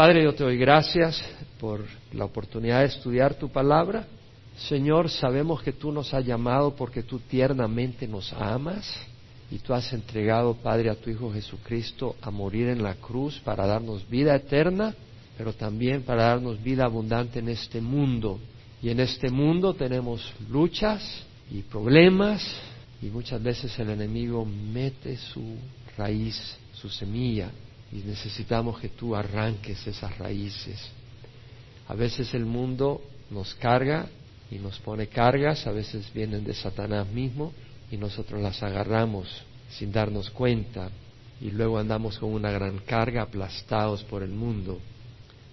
Padre, yo te doy gracias por la oportunidad de estudiar tu palabra. Señor, sabemos que tú nos has llamado porque tú tiernamente nos amas y tú has entregado, Padre, a tu Hijo Jesucristo a morir en la cruz para darnos vida eterna, pero también para darnos vida abundante en este mundo. Y en este mundo tenemos luchas y problemas y muchas veces el enemigo mete su raíz, su semilla, y necesitamos que tú arranques esas raíces. A veces el mundo nos carga y nos pone cargas, a veces vienen de Satanás mismo y nosotros las agarramos sin darnos cuenta y luego andamos con una gran carga aplastados por el mundo.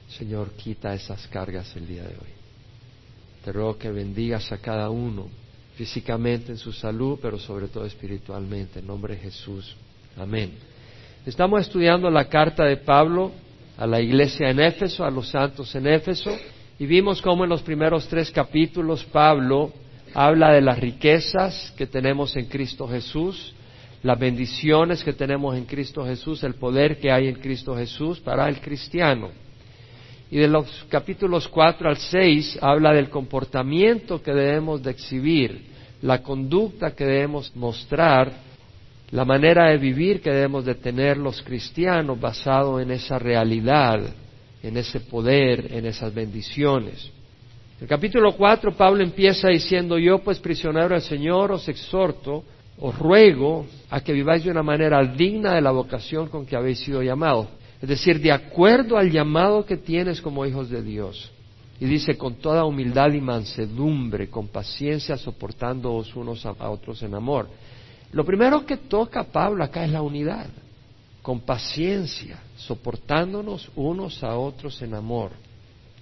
Señor, quita esas cargas el día de hoy. Te ruego que bendigas a cada uno físicamente en su salud, pero sobre todo espiritualmente. En nombre de Jesús. Amén. Estamos estudiando la carta de Pablo a la iglesia en Éfeso, a los santos en Éfeso, y vimos cómo en los primeros tres capítulos Pablo habla de las riquezas que tenemos en Cristo Jesús, las bendiciones que tenemos en Cristo Jesús, el poder que hay en Cristo Jesús para el cristiano. Y de los capítulos 4 al 6 habla del comportamiento que debemos de exhibir, la conducta que debemos mostrar, la manera de vivir que debemos de tener los cristianos basado en esa realidad, en ese poder, en esas bendiciones. En el capítulo 4 Pablo empieza diciendo, yo pues prisionero del Señor os exhorto, os ruego a que viváis de una manera digna de la vocación con que habéis sido llamados es decir, de acuerdo al llamado que tienes como hijos de Dios. Y dice, con toda humildad y mansedumbre, con paciencia, soportándoos unos a otros en amor. Lo primero que toca Pablo acá es la unidad, con paciencia, soportándonos unos a otros en amor,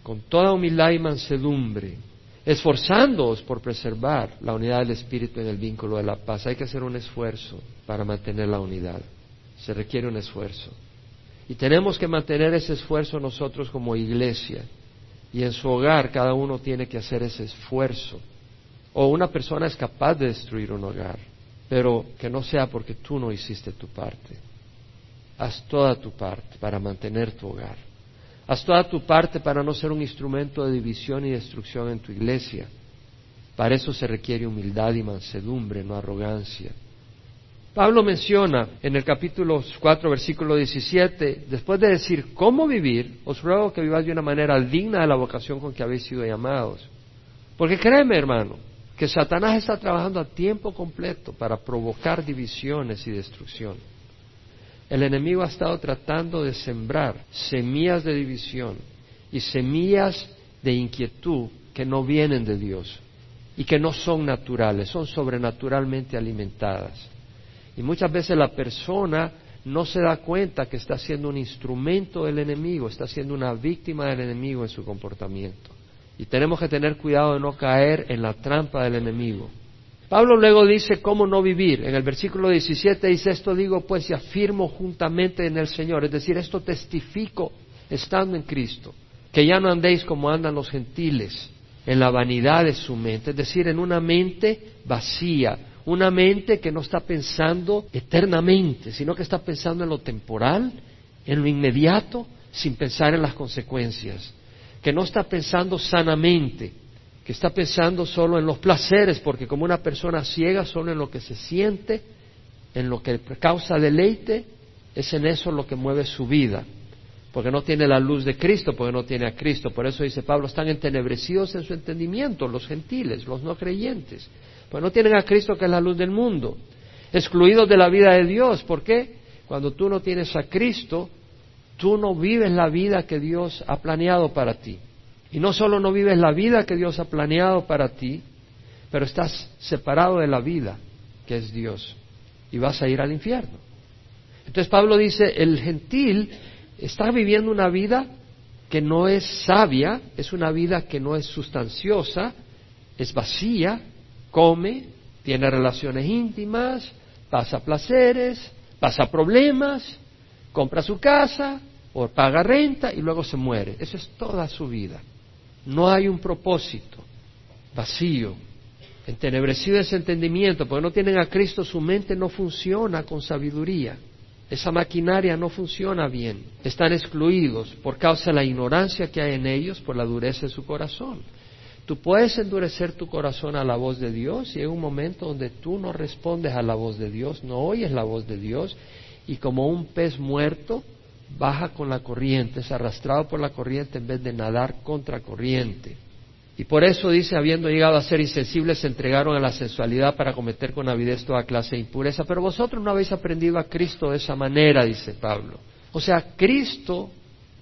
con toda humildad y mansedumbre, esforzándoos por preservar la unidad del Espíritu en el vínculo de la paz. Hay que hacer un esfuerzo para mantener la unidad. Se requiere un esfuerzo. Y tenemos que mantener ese esfuerzo nosotros como iglesia. Y en su hogar cada uno tiene que hacer ese esfuerzo. O una persona es capaz de destruir un hogar, pero que no sea porque tú no hiciste tu parte. Haz toda tu parte para mantener tu hogar. Haz toda tu parte para no ser un instrumento de división y destrucción en tu iglesia. Para eso se requiere humildad y mansedumbre, no arrogancia. Pablo menciona en el capítulo 4, versículo 17, después de decir cómo vivir, os ruego que viváis de una manera digna de la vocación con que habéis sido llamados. Porque créeme, hermano, que Satanás está trabajando a tiempo completo para provocar divisiones y destrucción. El enemigo ha estado tratando de sembrar semillas de división y semillas de inquietud que no vienen de Dios y que no son naturales, son sobrenaturalmente alimentadas. Y muchas veces la persona no se da cuenta que está siendo un instrumento del enemigo, está siendo una víctima del enemigo en su comportamiento. Y tenemos que tener cuidado de no caer en la trampa del enemigo. Pablo luego dice cómo no vivir. En el versículo 17 dice, esto digo pues y afirmo juntamente en el Señor. Es decir, esto testifico estando en Cristo, que ya no andéis como andan los gentiles, en la vanidad de su mente, es decir, en una mente vacía, una mente que no está pensando eternamente, sino que está pensando en lo temporal, en lo inmediato, sin pensar en las consecuencias, que no está pensando sanamente, que está pensando solo en los placeres, porque como una persona ciega solo en lo que se siente, en lo que causa deleite, es en eso lo que mueve su vida, porque no tiene la luz de Cristo, porque no tiene a Cristo. Por eso dice Pablo, están entenebrecidos en su entendimiento los gentiles, los no creyentes. Pues no tienen a Cristo que es la luz del mundo. Excluidos de la vida de Dios. ¿Por qué? Cuando tú no tienes a Cristo, tú no vives la vida que Dios ha planeado para ti. Y no solo no vives la vida que Dios ha planeado para ti, pero estás separado de la vida que es Dios y vas a ir al infierno. Entonces Pablo dice, el gentil está viviendo una vida que no es sabia, es una vida que no es sustanciosa, es vacía, come, tiene relaciones íntimas, pasa placeres, pasa problemas, compra su casa o paga renta y luego se muere. Eso es toda su vida. No hay un propósito, vacío, entenebrecido ese entendimiento, porque no tienen a Cristo, su mente no funciona con sabiduría. Esa maquinaria no funciona bien. Están excluidos por causa de la ignorancia que hay en ellos, por la dureza de su corazón. Tú puedes endurecer tu corazón a la voz de Dios y hay un momento donde tú no respondes a la voz de Dios, no oyes la voz de Dios y como un pez muerto baja con la corriente, es arrastrado por la corriente en vez de nadar contra corriente. Y por eso dice, habiendo llegado a ser insensibles, se entregaron a la sensualidad para cometer con avidez toda clase de impureza. Pero vosotros no habéis aprendido a Cristo de esa manera, dice Pablo. O sea, Cristo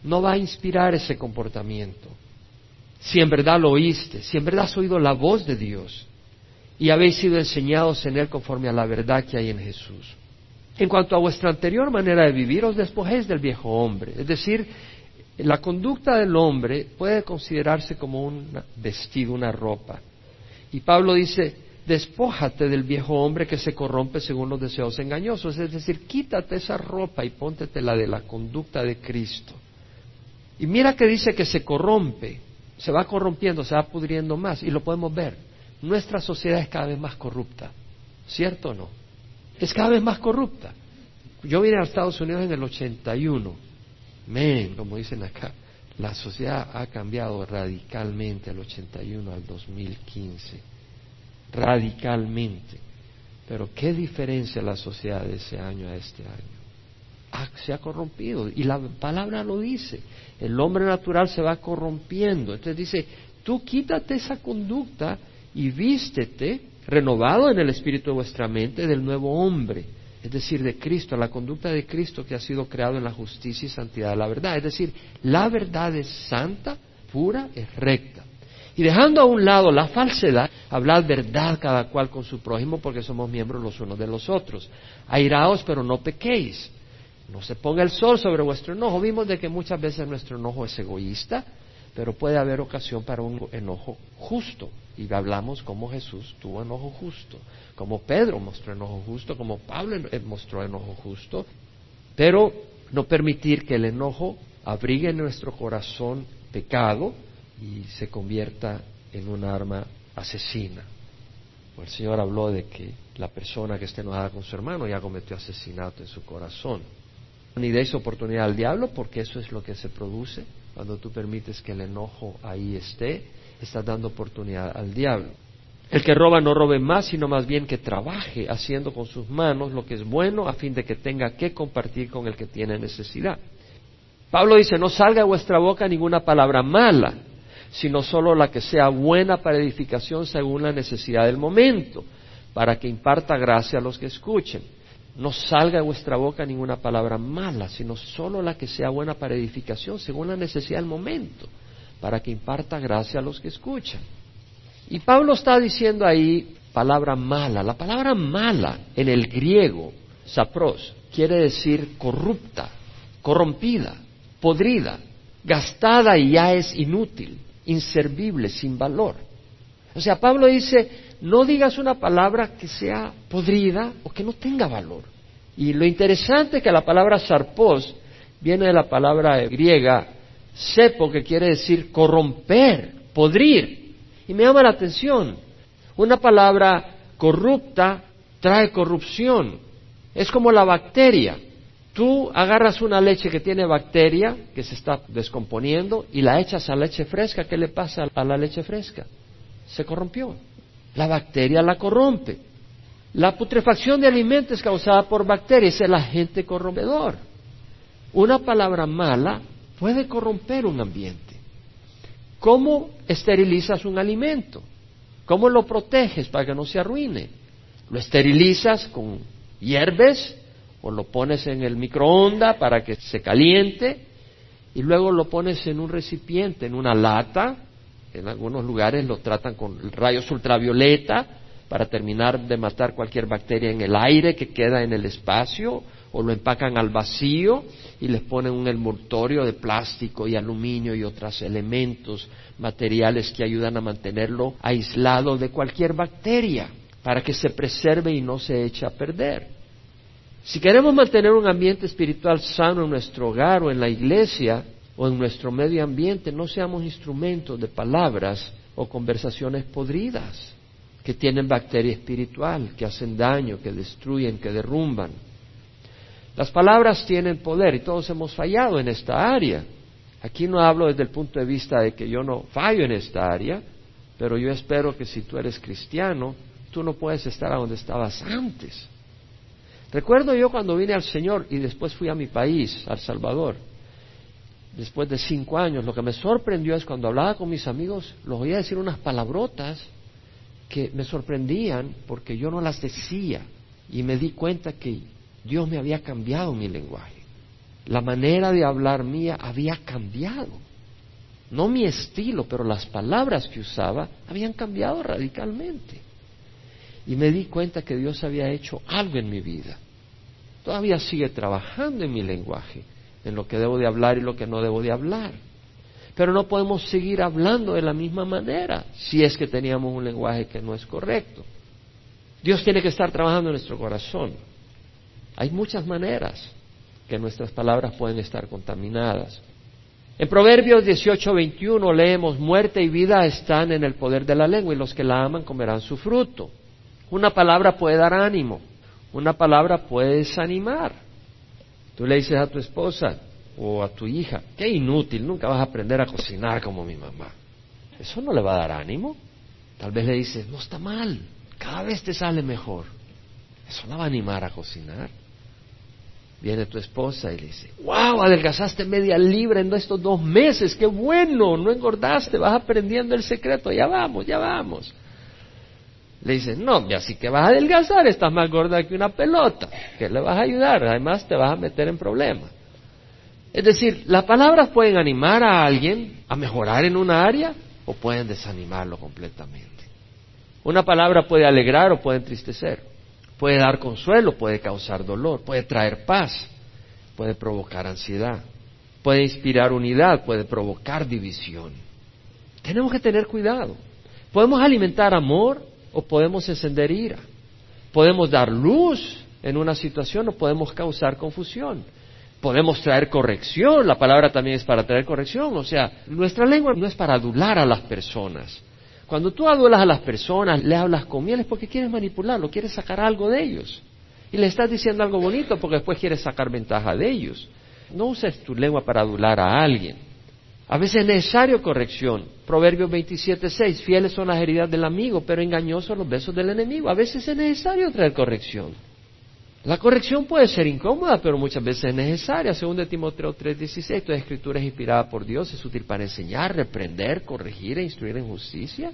no va a inspirar ese comportamiento. Si en verdad lo oíste, si en verdad has oído la voz de Dios y habéis sido enseñados en Él conforme a la verdad que hay en Jesús. En cuanto a vuestra anterior manera de vivir, os despojéis del viejo hombre. Es decir, la conducta del hombre puede considerarse como un vestido, una ropa. Y Pablo dice, despójate del viejo hombre que se corrompe según los deseos engañosos. Es decir, quítate esa ropa y póntete la de la conducta de Cristo. Y mira que dice que se corrompe, se va corrompiendo, se va pudriendo más, y lo podemos ver. Nuestra sociedad es cada vez más corrupta, ¿cierto o no? Es cada vez más corrupta. Yo vine a Estados Unidos en el 81 Men, como dicen acá, la sociedad ha cambiado radicalmente al 81 al 2015. Radicalmente. Pero qué diferencia la sociedad de ese año a este año. se ha corrompido. Y la palabra lo dice. El hombre natural se va corrompiendo. Entonces dice, tú quítate esa conducta y vístete renovado en el espíritu de vuestra mente del nuevo hombre es decir, de Cristo, la conducta de Cristo que ha sido creado en la justicia y santidad de la verdad. Es decir, la verdad es santa, pura, es recta. Y dejando a un lado la falsedad, hablad verdad cada cual con su prójimo porque somos miembros los unos de los otros. Airaos, pero no pequéis. No se ponga el sol sobre vuestro enojo. Vimos de que muchas veces nuestro enojo es egoísta, pero puede haber ocasión para un enojo justo. Y hablamos como Jesús tuvo enojo justo, como Pedro mostró enojo justo, como Pablo mostró enojo justo, pero no permitir que el enojo abrigue en nuestro corazón pecado y se convierta en un arma asesina. el Señor habló de que la persona que esté enojada con su hermano ya cometió asesinato en su corazón. Ni deis oportunidad al diablo porque eso es lo que se produce cuando tú permites que el enojo ahí esté estás dando oportunidad al diablo. El que roba no robe más, sino más bien que trabaje haciendo con sus manos lo que es bueno a fin de que tenga que compartir con el que tiene necesidad. Pablo dice, no salga de vuestra boca ninguna palabra mala, sino solo la que sea buena para edificación según la necesidad del momento, para que imparta gracia a los que escuchen. No salga de vuestra boca ninguna palabra mala, sino solo la que sea buena para edificación según la necesidad del momento para que imparta gracia a los que escuchan. Y Pablo está diciendo ahí palabra mala. La palabra mala en el griego, sapros, quiere decir corrupta, corrompida, podrida, gastada y ya es inútil, inservible, sin valor. O sea, Pablo dice, no digas una palabra que sea podrida o que no tenga valor. Y lo interesante es que la palabra sarpos viene de la palabra griega Sepo, que quiere decir corromper, podrir. Y me llama la atención. Una palabra corrupta trae corrupción. Es como la bacteria. Tú agarras una leche que tiene bacteria, que se está descomponiendo, y la echas a leche fresca. ¿Qué le pasa a la leche fresca? Se corrompió. La bacteria la corrompe. La putrefacción de alimentos causada por bacterias, es el agente corrompedor. Una palabra mala puede corromper un ambiente. ¿Cómo esterilizas un alimento? ¿Cómo lo proteges para que no se arruine? ¿Lo esterilizas con hierbes o lo pones en el microondas para que se caliente y luego lo pones en un recipiente, en una lata? En algunos lugares lo tratan con rayos ultravioleta para terminar de matar cualquier bacteria en el aire que queda en el espacio o lo empacan al vacío y les ponen un envoltorio de plástico y aluminio y otros elementos materiales que ayudan a mantenerlo aislado de cualquier bacteria para que se preserve y no se eche a perder. Si queremos mantener un ambiente espiritual sano en nuestro hogar o en la iglesia o en nuestro medio ambiente, no seamos instrumentos de palabras o conversaciones podridas que tienen bacteria espiritual, que hacen daño, que destruyen, que derrumban. Las palabras tienen poder y todos hemos fallado en esta área. Aquí no hablo desde el punto de vista de que yo no fallo en esta área, pero yo espero que si tú eres cristiano, tú no puedes estar a donde estabas antes. Recuerdo yo cuando vine al Señor y después fui a mi país, al Salvador, después de cinco años, lo que me sorprendió es cuando hablaba con mis amigos, los oía decir unas palabrotas que me sorprendían porque yo no las decía y me di cuenta que Dios me había cambiado mi lenguaje. La manera de hablar mía había cambiado. No mi estilo, pero las palabras que usaba habían cambiado radicalmente. Y me di cuenta que Dios había hecho algo en mi vida. Todavía sigue trabajando en mi lenguaje, en lo que debo de hablar y lo que no debo de hablar. Pero no podemos seguir hablando de la misma manera si es que teníamos un lenguaje que no es correcto. Dios tiene que estar trabajando en nuestro corazón. Hay muchas maneras que nuestras palabras pueden estar contaminadas. En Proverbios 18:21 leemos, muerte y vida están en el poder de la lengua y los que la aman comerán su fruto. Una palabra puede dar ánimo, una palabra puede desanimar. Tú le dices a tu esposa o a tu hija, qué inútil, nunca vas a aprender a cocinar como mi mamá. Eso no le va a dar ánimo. Tal vez le dices, no está mal, cada vez te sale mejor. Eso la va a animar a cocinar. Viene tu esposa y le dice, wow, adelgazaste media libra en estos dos meses, qué bueno, no engordaste, vas aprendiendo el secreto, ya vamos, ya vamos. Le dice, no, ya sí que vas a adelgazar, estás más gorda que una pelota, que le vas a ayudar, además te vas a meter en problemas. Es decir, las palabras pueden animar a alguien a mejorar en una área o pueden desanimarlo completamente. Una palabra puede alegrar o puede entristecer. Puede dar consuelo, puede causar dolor, puede traer paz, puede provocar ansiedad, puede inspirar unidad, puede provocar división. Tenemos que tener cuidado. Podemos alimentar amor o podemos encender ira. Podemos dar luz en una situación o podemos causar confusión. Podemos traer corrección, la palabra también es para traer corrección, o sea, nuestra lengua no es para adular a las personas, cuando tú adulas a las personas, le hablas con miel es porque quieres manipularlo, quieres sacar algo de ellos. Y le estás diciendo algo bonito porque después quieres sacar ventaja de ellos. No uses tu lengua para adular a alguien. A veces es necesario corrección. Proverbios 27.6, fieles son las heridas del amigo, pero engañosos los besos del enemigo. A veces es necesario traer corrección. La corrección puede ser incómoda, pero muchas veces es necesaria. Según de Timoteo 3:16, toda escritura es inspirada por Dios, es útil para enseñar, reprender, corregir e instruir en justicia,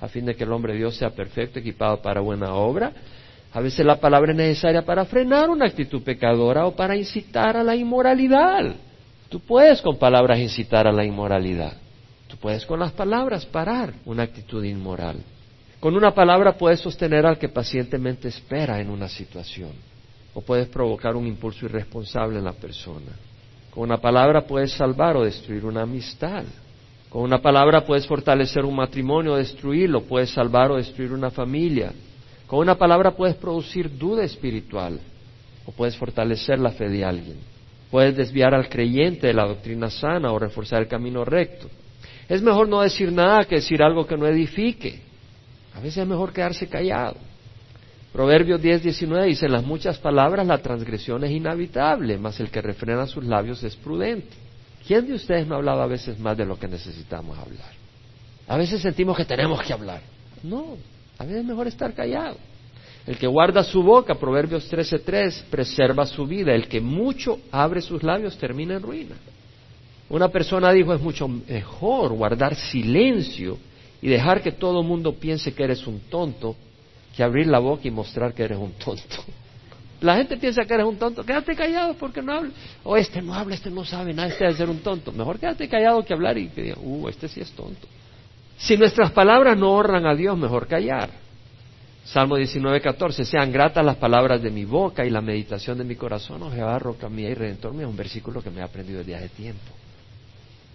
a fin de que el hombre de Dios sea perfecto, equipado para buena obra. A veces la palabra es necesaria para frenar una actitud pecadora o para incitar a la inmoralidad. Tú puedes con palabras incitar a la inmoralidad. Tú puedes con las palabras parar una actitud inmoral. Con una palabra puedes sostener al que pacientemente espera en una situación o puedes provocar un impulso irresponsable en la persona. Con una palabra puedes salvar o destruir una amistad. Con una palabra puedes fortalecer un matrimonio o destruirlo, puedes salvar o destruir una familia. Con una palabra puedes producir duda espiritual o puedes fortalecer la fe de alguien. Puedes desviar al creyente de la doctrina sana o reforzar el camino recto. Es mejor no decir nada que decir algo que no edifique. A veces es mejor quedarse callado. Proverbios 10, 19 dice, en las muchas palabras la transgresión es inhabitable, mas el que refrena sus labios es prudente. ¿Quién de ustedes no ha hablado a veces más de lo que necesitamos hablar? A veces sentimos que tenemos que hablar. No, a veces es mejor estar callado. El que guarda su boca, Proverbios 13:3, preserva su vida. El que mucho abre sus labios termina en ruina. Una persona dijo, es mucho mejor guardar silencio y dejar que todo el mundo piense que eres un tonto que abrir la boca y mostrar que eres un tonto. La gente piensa que eres un tonto. Quédate callado porque no habla. O este no habla, este no sabe nada, este debe ser un tonto. Mejor quédate callado que hablar y que diga, uh, este sí es tonto. Si nuestras palabras no honran a Dios, mejor callar. Salmo 19, 14. Sean gratas las palabras de mi boca y la meditación de mi corazón, oh Jehová, roca mía y redentor mío. Es un versículo que me he aprendido el día de tiempo.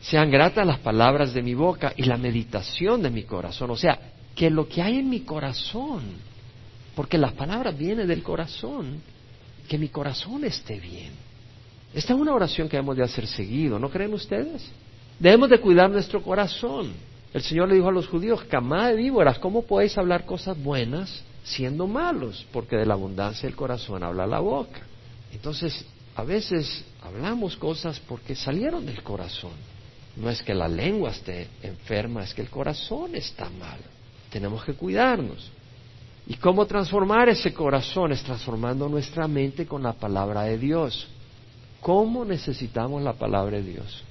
Sean gratas las palabras de mi boca y la meditación de mi corazón. O sea, que lo que hay en mi corazón, porque las palabras vienen del corazón, que mi corazón esté bien. Esta es una oración que debemos de hacer seguido, ¿no creen ustedes? Debemos de cuidar nuestro corazón. El Señor le dijo a los judíos, camada de víboras, ¿cómo podéis hablar cosas buenas siendo malos? Porque de la abundancia del corazón habla la boca. Entonces, a veces hablamos cosas porque salieron del corazón. No es que la lengua esté enferma, es que el corazón está mal. Tenemos que cuidarnos. ¿Y cómo transformar ese corazón? Es transformando nuestra mente con la palabra de Dios. ¿Cómo necesitamos la palabra de Dios?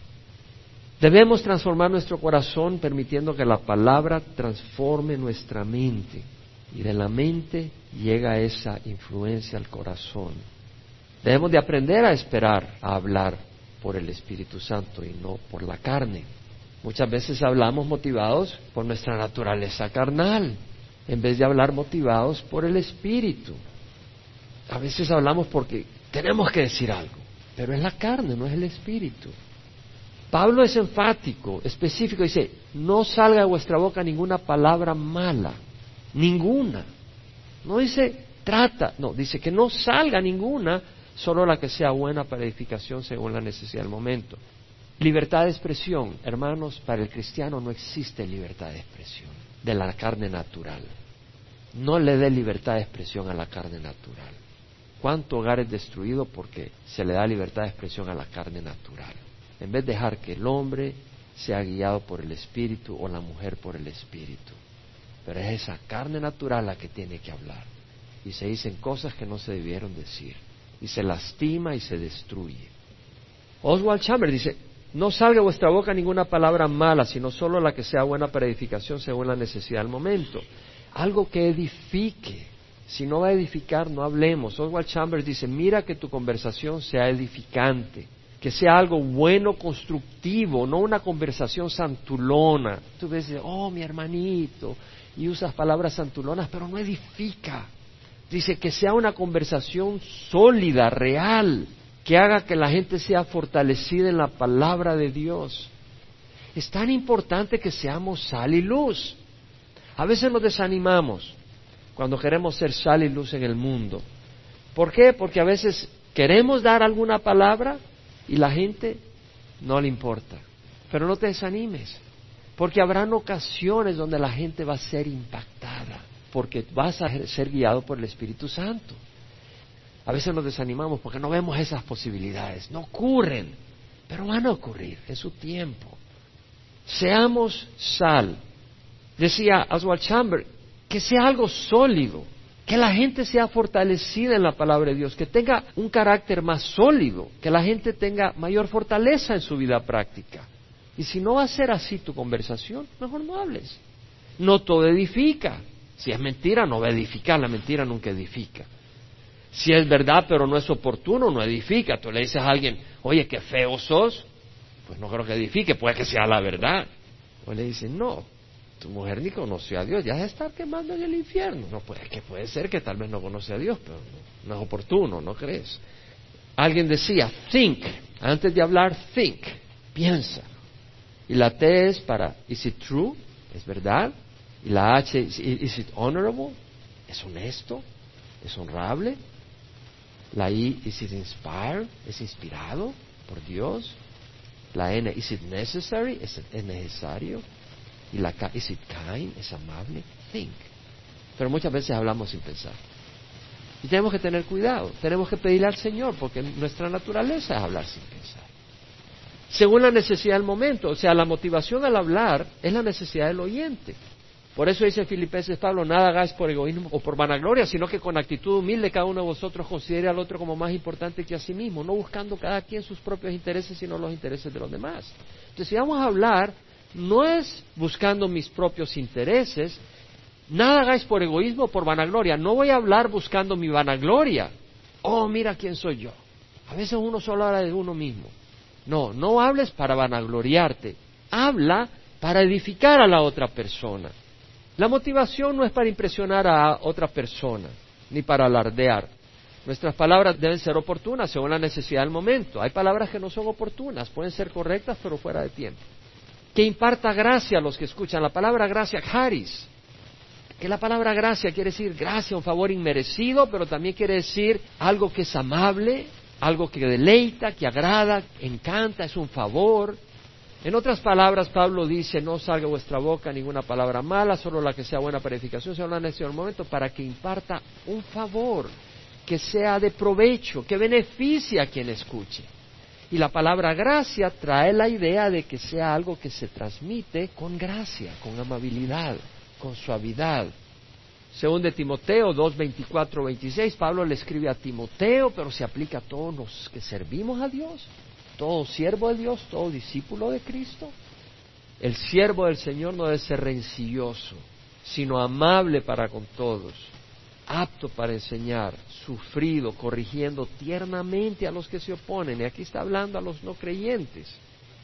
Debemos transformar nuestro corazón permitiendo que la palabra transforme nuestra mente. Y de la mente llega esa influencia al corazón. Debemos de aprender a esperar a hablar por el Espíritu Santo y no por la carne. Muchas veces hablamos motivados por nuestra naturaleza carnal, en vez de hablar motivados por el Espíritu. A veces hablamos porque tenemos que decir algo, pero es la carne, no es el Espíritu. Pablo es enfático, específico, dice, no salga de vuestra boca ninguna palabra mala, ninguna. No dice trata, no, dice que no salga ninguna, solo la que sea buena para edificación según la necesidad del momento. Libertad de expresión, hermanos, para el cristiano no existe libertad de expresión de la carne natural. No le dé libertad de expresión a la carne natural. ¿Cuánto hogar es destruido porque se le da libertad de expresión a la carne natural? En vez de dejar que el hombre sea guiado por el Espíritu o la mujer por el Espíritu. Pero es esa carne natural la que tiene que hablar. Y se dicen cosas que no se debieron decir. Y se lastima y se destruye. Oswald Chambers dice, no salga de vuestra boca ninguna palabra mala, sino solo la que sea buena para edificación según la necesidad del momento. Algo que edifique. Si no va a edificar, no hablemos. Oswald Chambers dice, mira que tu conversación sea edificante, que sea algo bueno, constructivo, no una conversación santulona. Tú ves, oh, mi hermanito, y usas palabras santulonas, pero no edifica. Dice que sea una conversación sólida, real, que haga que la gente sea fortalecida en la palabra de Dios. Es tan importante que seamos sal y luz. A veces nos desanimamos cuando queremos ser sal y luz en el mundo. ¿Por qué? Porque a veces queremos dar alguna palabra y la gente no le importa. Pero no te desanimes, porque habrán ocasiones donde la gente va a ser impactada, porque vas a ser guiado por el Espíritu Santo. A veces nos desanimamos porque no vemos esas posibilidades. No ocurren, pero van a ocurrir en su tiempo. Seamos sal. Decía Oswald Chamber, que sea algo sólido, que la gente sea fortalecida en la palabra de Dios, que tenga un carácter más sólido, que la gente tenga mayor fortaleza en su vida práctica. Y si no va a ser así tu conversación, mejor no hables. No todo edifica. Si es mentira, no va a edificar. La mentira nunca edifica. Si es verdad pero no es oportuno, no edifica. Tú le dices a alguien, oye, qué feo sos, pues no creo que edifique, puede que sea la verdad. O le dicen, no, mujer ni conoció a Dios, ya se está quemando en el infierno. No puede, que puede ser que tal vez no conoce a Dios, pero no, es oportuno, ¿no crees? Alguien decía, think, antes de hablar, think, piensa. Y la T es para, is it true? ¿Es verdad? Y la H, is it honorable? ¿Es honesto? ¿Es honrable? La I, is it inspired? ¿Es inspirado por Dios? La N, is it necessary? ¿Es, necesario? Y la is it kind? ¿Es amable? Think. Pero muchas veces hablamos sin pensar. Y tenemos que tener cuidado. Tenemos que pedirle al Señor, porque nuestra naturaleza es hablar sin pensar. Según la necesidad del momento. O sea, la motivación al hablar es la necesidad del oyente. Por eso dice Filipenses Pablo, nada hagáis por egoísmo o por vanagloria, sino que con actitud humilde cada uno de vosotros considere al otro como más importante que a sí mismo, no buscando cada quien sus propios intereses, sino los intereses de los demás. Entonces, si vamos a hablar, no es buscando mis propios intereses, nada hagáis por egoísmo o por vanagloria, no voy a hablar buscando mi vanagloria. Oh, mira quién soy yo. A veces uno solo habla de uno mismo. No, no hables para vanagloriarte, habla para edificar a la otra persona. La motivación no es para impresionar a otra persona, ni para alardear. Nuestras palabras deben ser oportunas según la necesidad del momento. Hay palabras que no son oportunas, pueden ser correctas, pero fuera de tiempo. Que imparta gracia a los que escuchan. La palabra gracia, charis. Que la palabra gracia quiere decir gracia, un favor inmerecido, pero también quiere decir algo que es amable, algo que deleita, que agrada, encanta, es un favor, en otras palabras, Pablo dice, no salga vuestra boca ninguna palabra mala, solo la que sea buena para edificación, sea una necesidad del momento, para que imparta un favor. que sea de provecho, que beneficie a quien escuche. Y la palabra gracia trae la idea de que sea algo que se transmite con gracia, con amabilidad, con suavidad. Según de Timoteo 2, 24, 26, Pablo le escribe a Timoteo, pero se aplica a todos los que servimos a Dios, todo siervo de Dios, todo discípulo de Cristo. El siervo del Señor no debe ser rencilloso, sino amable para con todos, apto para enseñar, sufrido, corrigiendo tiernamente a los que se oponen. Y aquí está hablando a los no creyentes.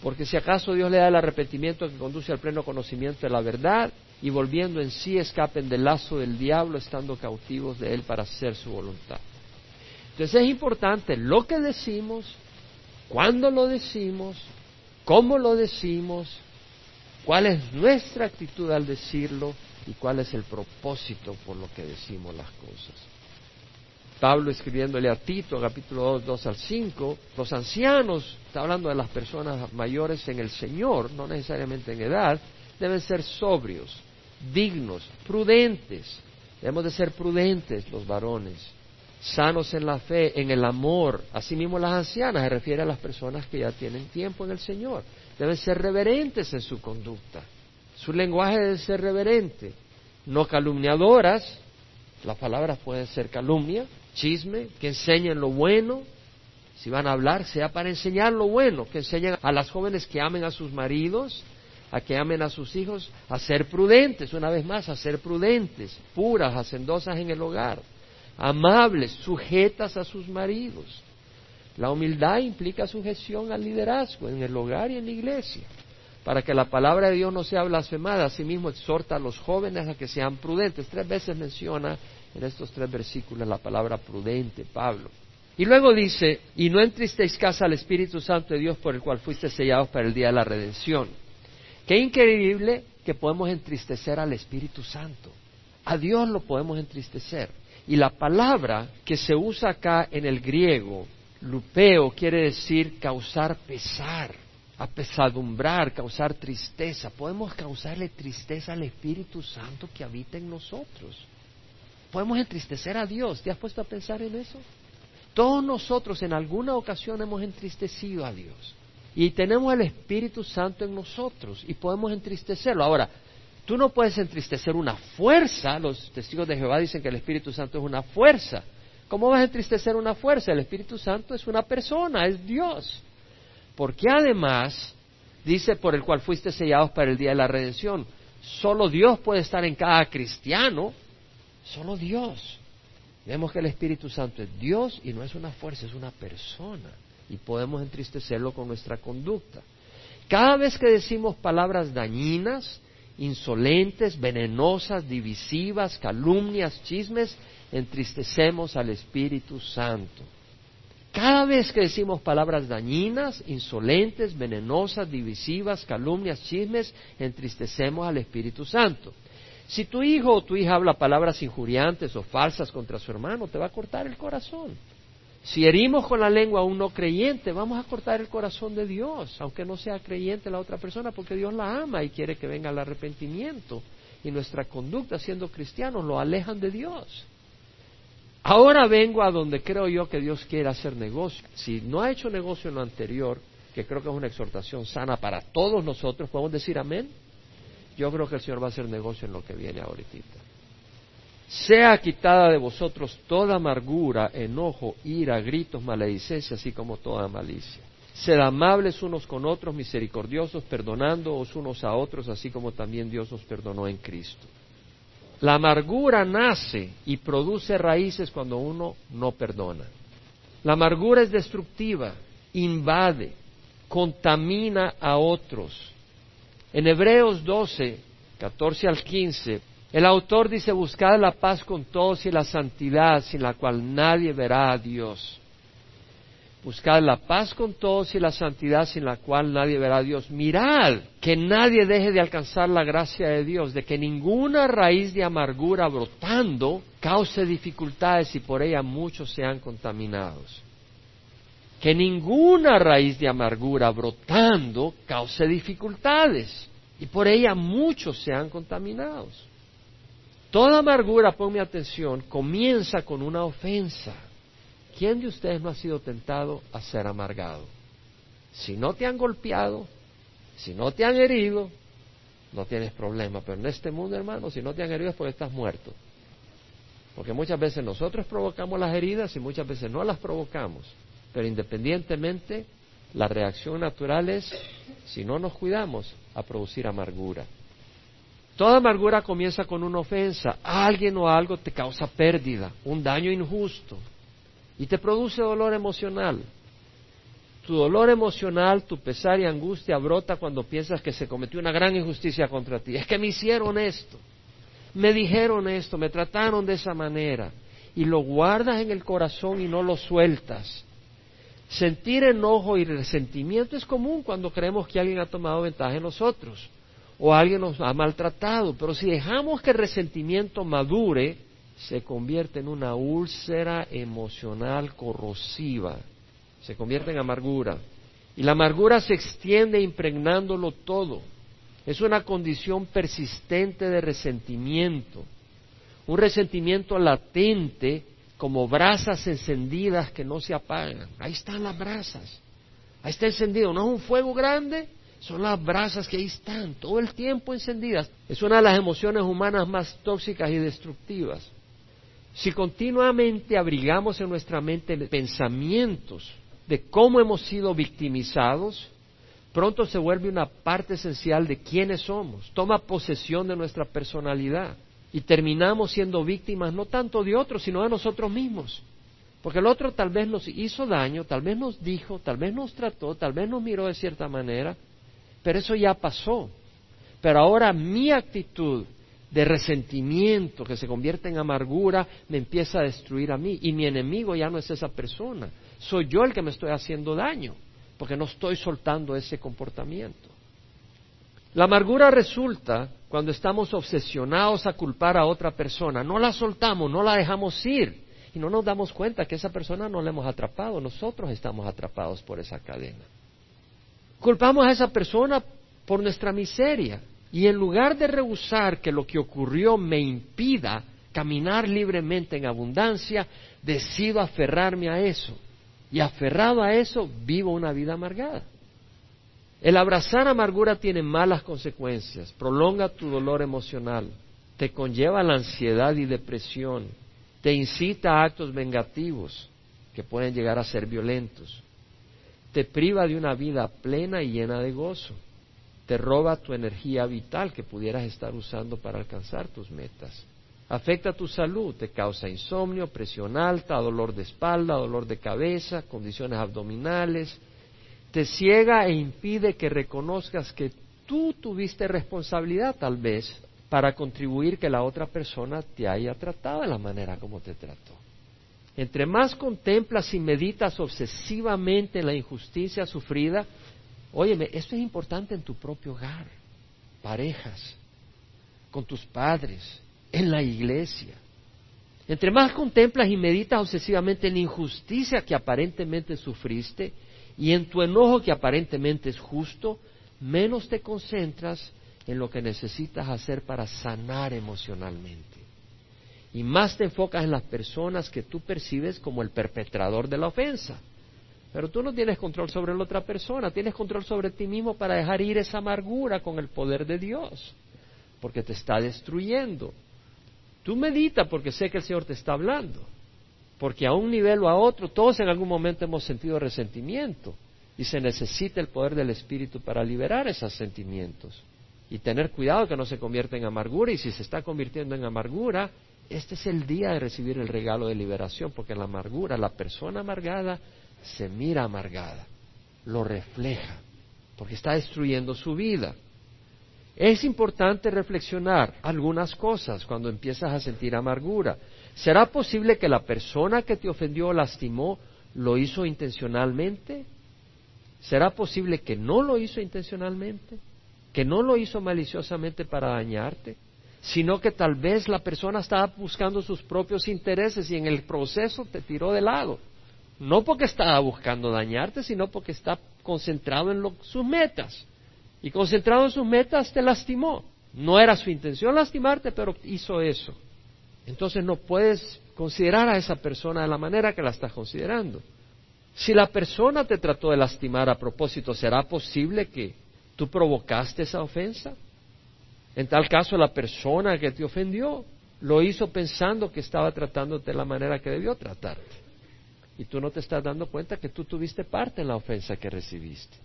Porque si acaso Dios le da el arrepentimiento que conduce al pleno conocimiento de la verdad y volviendo en sí escapen del lazo del diablo estando cautivos de él para hacer su voluntad. Entonces es importante lo que decimos, cuándo lo decimos, cómo lo decimos, cuál es nuestra actitud al decirlo y cuál es el propósito por lo que decimos las cosas. Pablo escribiéndole a Tito, capítulo 2, 2 al 5, los ancianos, está hablando de las personas mayores en el Señor, no necesariamente en edad, deben ser sobrios, dignos, prudentes. Debemos de ser prudentes los varones, sanos en la fe, en el amor. Asimismo las ancianas, se refiere a las personas que ya tienen tiempo en el Señor. Deben ser reverentes en su conducta. Su lenguaje debe ser reverente, no calumniadoras. Las palabras pueden ser calumnia, chisme, que enseñen lo bueno. Si van a hablar, sea para enseñar lo bueno, que enseñen a las jóvenes que amen a sus maridos, a que amen a sus hijos, a ser prudentes, una vez más, a ser prudentes, puras, hacendosas en el hogar, amables, sujetas a sus maridos. La humildad implica sujeción al liderazgo en el hogar y en la iglesia. Para que la palabra de Dios no sea blasfemada, asimismo exhorta a los jóvenes a que sean prudentes. Tres veces menciona en estos tres versículos la palabra prudente, Pablo. Y luego dice, y no casa al Espíritu Santo de Dios por el cual fuiste sellados para el día de la redención. Qué increíble que podemos entristecer al Espíritu Santo. A Dios lo podemos entristecer. Y la palabra que se usa acá en el griego, lupeo, quiere decir causar pesar, apesadumbrar, causar tristeza. Podemos causarle tristeza al Espíritu Santo que habita en nosotros. Podemos entristecer a Dios. ¿Te has puesto a pensar en eso? Todos nosotros en alguna ocasión hemos entristecido a Dios. Y tenemos el Espíritu Santo en nosotros y podemos entristecerlo. Ahora, tú no puedes entristecer una fuerza. Los testigos de Jehová dicen que el Espíritu Santo es una fuerza. ¿Cómo vas a entristecer una fuerza? El Espíritu Santo es una persona, es Dios. Porque además, dice por el cual fuiste sellados para el día de la redención, solo Dios puede estar en cada cristiano Solo Dios. Vemos que el Espíritu Santo es Dios y no es una fuerza, es una persona. Y podemos entristecerlo con nuestra conducta. Cada vez que decimos palabras dañinas, insolentes, venenosas, divisivas, calumnias, chismes, entristecemos al Espíritu Santo. Cada vez que decimos palabras dañinas, insolentes, venenosas, divisivas, calumnias, chismes, entristecemos al Espíritu Santo. Si tu hijo o tu hija habla palabras injuriantes o falsas contra su hermano, te va a cortar el corazón. Si herimos con la lengua a un no creyente, vamos a cortar el corazón de Dios, aunque no sea creyente la otra persona, porque Dios la ama y quiere que venga el arrepentimiento. Y nuestra conducta siendo cristianos lo alejan de Dios. Ahora vengo a donde creo yo que Dios quiere hacer negocio. Si no ha hecho negocio en lo anterior, que creo que es una exhortación sana para todos nosotros, podemos decir amén. Yo creo que el Señor va a hacer negocio en lo que viene ahorita. Sea quitada de vosotros toda amargura, enojo, ira, gritos, maledicencia, así como toda malicia. Sed amables unos con otros, misericordiosos, perdonándoos unos a otros, así como también Dios os perdonó en Cristo. La amargura nace y produce raíces cuando uno no perdona. La amargura es destructiva, invade, contamina a otros, en Hebreos 12, 14 al 15, el autor dice, buscad la paz con todos y la santidad sin la cual nadie verá a Dios. Buscad la paz con todos y la santidad sin la cual nadie verá a Dios. Mirad que nadie deje de alcanzar la gracia de Dios, de que ninguna raíz de amargura brotando cause dificultades y por ella muchos sean contaminados que ninguna raíz de amargura brotando cause dificultades y por ella muchos sean contaminados. Toda amargura, ponme atención, comienza con una ofensa. ¿Quién de ustedes no ha sido tentado a ser amargado? Si no te han golpeado, si no te han herido, no tienes problema. Pero en este mundo, hermano, si no te han herido es porque estás muerto. Porque muchas veces nosotros provocamos las heridas y muchas veces no las provocamos. Pero independientemente, la reacción natural es, si no nos cuidamos, a producir amargura. Toda amargura comienza con una ofensa. Alguien o algo te causa pérdida, un daño injusto y te produce dolor emocional. Tu dolor emocional, tu pesar y angustia brota cuando piensas que se cometió una gran injusticia contra ti. Es que me hicieron esto, me dijeron esto, me trataron de esa manera. Y lo guardas en el corazón y no lo sueltas. Sentir enojo y resentimiento es común cuando creemos que alguien ha tomado ventaja de nosotros o alguien nos ha maltratado, pero si dejamos que el resentimiento madure, se convierte en una úlcera emocional corrosiva, se convierte en amargura. Y la amargura se extiende impregnándolo todo. Es una condición persistente de resentimiento, un resentimiento latente como brasas encendidas que no se apagan. Ahí están las brasas, ahí está encendido, no es un fuego grande, son las brasas que ahí están, todo el tiempo encendidas. Es una de las emociones humanas más tóxicas y destructivas. Si continuamente abrigamos en nuestra mente pensamientos de cómo hemos sido victimizados, pronto se vuelve una parte esencial de quiénes somos, toma posesión de nuestra personalidad y terminamos siendo víctimas no tanto de otros, sino de nosotros mismos. Porque el otro tal vez nos hizo daño, tal vez nos dijo, tal vez nos trató, tal vez nos miró de cierta manera, pero eso ya pasó. Pero ahora mi actitud de resentimiento que se convierte en amargura me empieza a destruir a mí y mi enemigo ya no es esa persona, soy yo el que me estoy haciendo daño porque no estoy soltando ese comportamiento. La amargura resulta cuando estamos obsesionados a culpar a otra persona, no la soltamos, no la dejamos ir y no nos damos cuenta que esa persona no la hemos atrapado, nosotros estamos atrapados por esa cadena. Culpamos a esa persona por nuestra miseria. Y en lugar de rehusar que lo que ocurrió me impida caminar libremente en abundancia, decido aferrarme a eso. Y aferrado a eso, vivo una vida amargada. El abrazar amargura tiene malas consecuencias, prolonga tu dolor emocional, te conlleva la ansiedad y depresión, te incita a actos vengativos que pueden llegar a ser violentos, te priva de una vida plena y llena de gozo, te roba tu energía vital que pudieras estar usando para alcanzar tus metas. Afecta tu salud, te causa insomnio, presión alta, dolor de espalda, dolor de cabeza, condiciones abdominales, te ciega e impide que reconozcas que tú tuviste responsabilidad tal vez para contribuir que la otra persona te haya tratado de la manera como te trató. Entre más contemplas y meditas obsesivamente en la injusticia sufrida, óyeme, esto es importante en tu propio hogar, parejas, con tus padres, en la iglesia. Entre más contemplas y meditas obsesivamente en la injusticia que aparentemente sufriste y en tu enojo que aparentemente es justo, menos te concentras en lo que necesitas hacer para sanar emocionalmente y más te enfocas en las personas que tú percibes como el perpetrador de la ofensa. Pero tú no tienes control sobre la otra persona, tienes control sobre ti mismo para dejar ir esa amargura con el poder de Dios, porque te está destruyendo. Tú medita porque sé que el Señor te está hablando, porque a un nivel o a otro todos en algún momento hemos sentido resentimiento y se necesita el poder del Espíritu para liberar esos sentimientos y tener cuidado que no se convierta en amargura y si se está convirtiendo en amargura, este es el día de recibir el regalo de liberación, porque la amargura, la persona amargada se mira amargada, lo refleja, porque está destruyendo su vida. Es importante reflexionar algunas cosas cuando empiezas a sentir amargura. ¿Será posible que la persona que te ofendió o lastimó lo hizo intencionalmente? ¿Será posible que no lo hizo intencionalmente? ¿Que no lo hizo maliciosamente para dañarte? sino que tal vez la persona estaba buscando sus propios intereses y en el proceso te tiró de lado. No porque estaba buscando dañarte, sino porque está concentrado en sus metas. Y concentrado en sus metas te lastimó. No era su intención lastimarte, pero hizo eso. Entonces no puedes considerar a esa persona de la manera que la estás considerando. Si la persona te trató de lastimar a propósito, ¿será posible que tú provocaste esa ofensa? En tal caso, la persona que te ofendió lo hizo pensando que estaba tratándote de la manera que debió tratarte. Y tú no te estás dando cuenta que tú tuviste parte en la ofensa que recibiste.